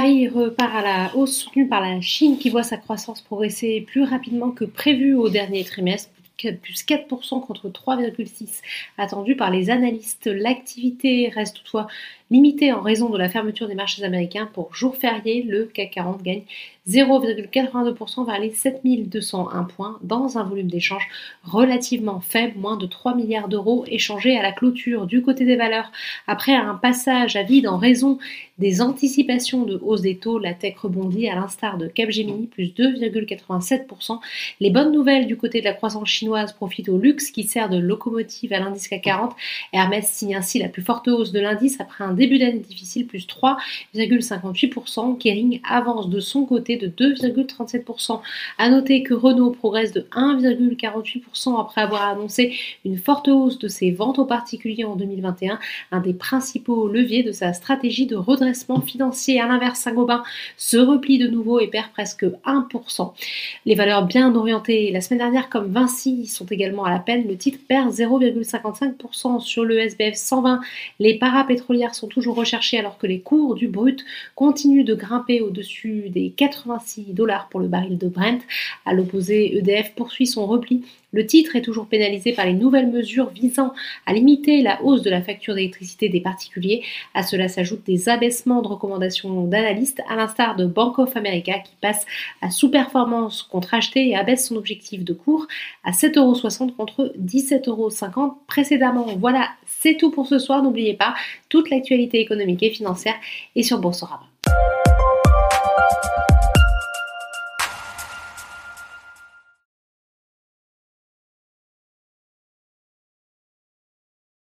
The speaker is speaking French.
Paris repart à la hausse soutenue par la Chine qui voit sa croissance progresser plus rapidement que prévu au dernier trimestre plus 4% contre 3,6% attendu par les analystes. L'activité reste toutefois limitée en raison de la fermeture des marchés américains pour jour férié. Le CAC 40 gagne 0,82% vers les 7201 points dans un volume d'échange relativement faible, moins de 3 milliards d'euros échangés à la clôture. Du côté des valeurs, après un passage à vide en raison des anticipations de hausse des taux, la tech rebondit à l'instar de Capgemini, plus 2,87%. Les bonnes nouvelles du côté de la croissance chinoise profitent au luxe qui sert de locomotive à l'indice CAC 40. Hermès signe ainsi la plus forte hausse de l'indice après un début d'année difficile, plus 3,58%. Kering avance de son côté de 2,37%. À noter que Renault progresse de 1,48% après avoir annoncé une forte hausse de ses ventes aux particuliers en 2021, un des principaux leviers de sa stratégie de redressement financier. À l'inverse, Saint-Gobain se replie de nouveau et perd presque 1%. Les valeurs bien orientées la semaine dernière comme Vinci sont également à la peine. Le titre perd 0,55% sur le SBF 120. Les parapétrolières sont toujours recherchées alors que les cours du brut continuent de grimper au-dessus des 80 86 dollars pour le baril de Brent. À l'opposé, EDF poursuit son repli. Le titre est toujours pénalisé par les nouvelles mesures visant à limiter la hausse de la facture d'électricité des particuliers. À cela s'ajoutent des abaissements de recommandations d'analystes, à l'instar de Bank of America qui passe à sous-performance contre acheté et abaisse son objectif de cours à 7,60€ contre 17,50€ précédemment. Voilà, c'est tout pour ce soir. N'oubliez pas, toute l'actualité économique et financière est sur Boursorama.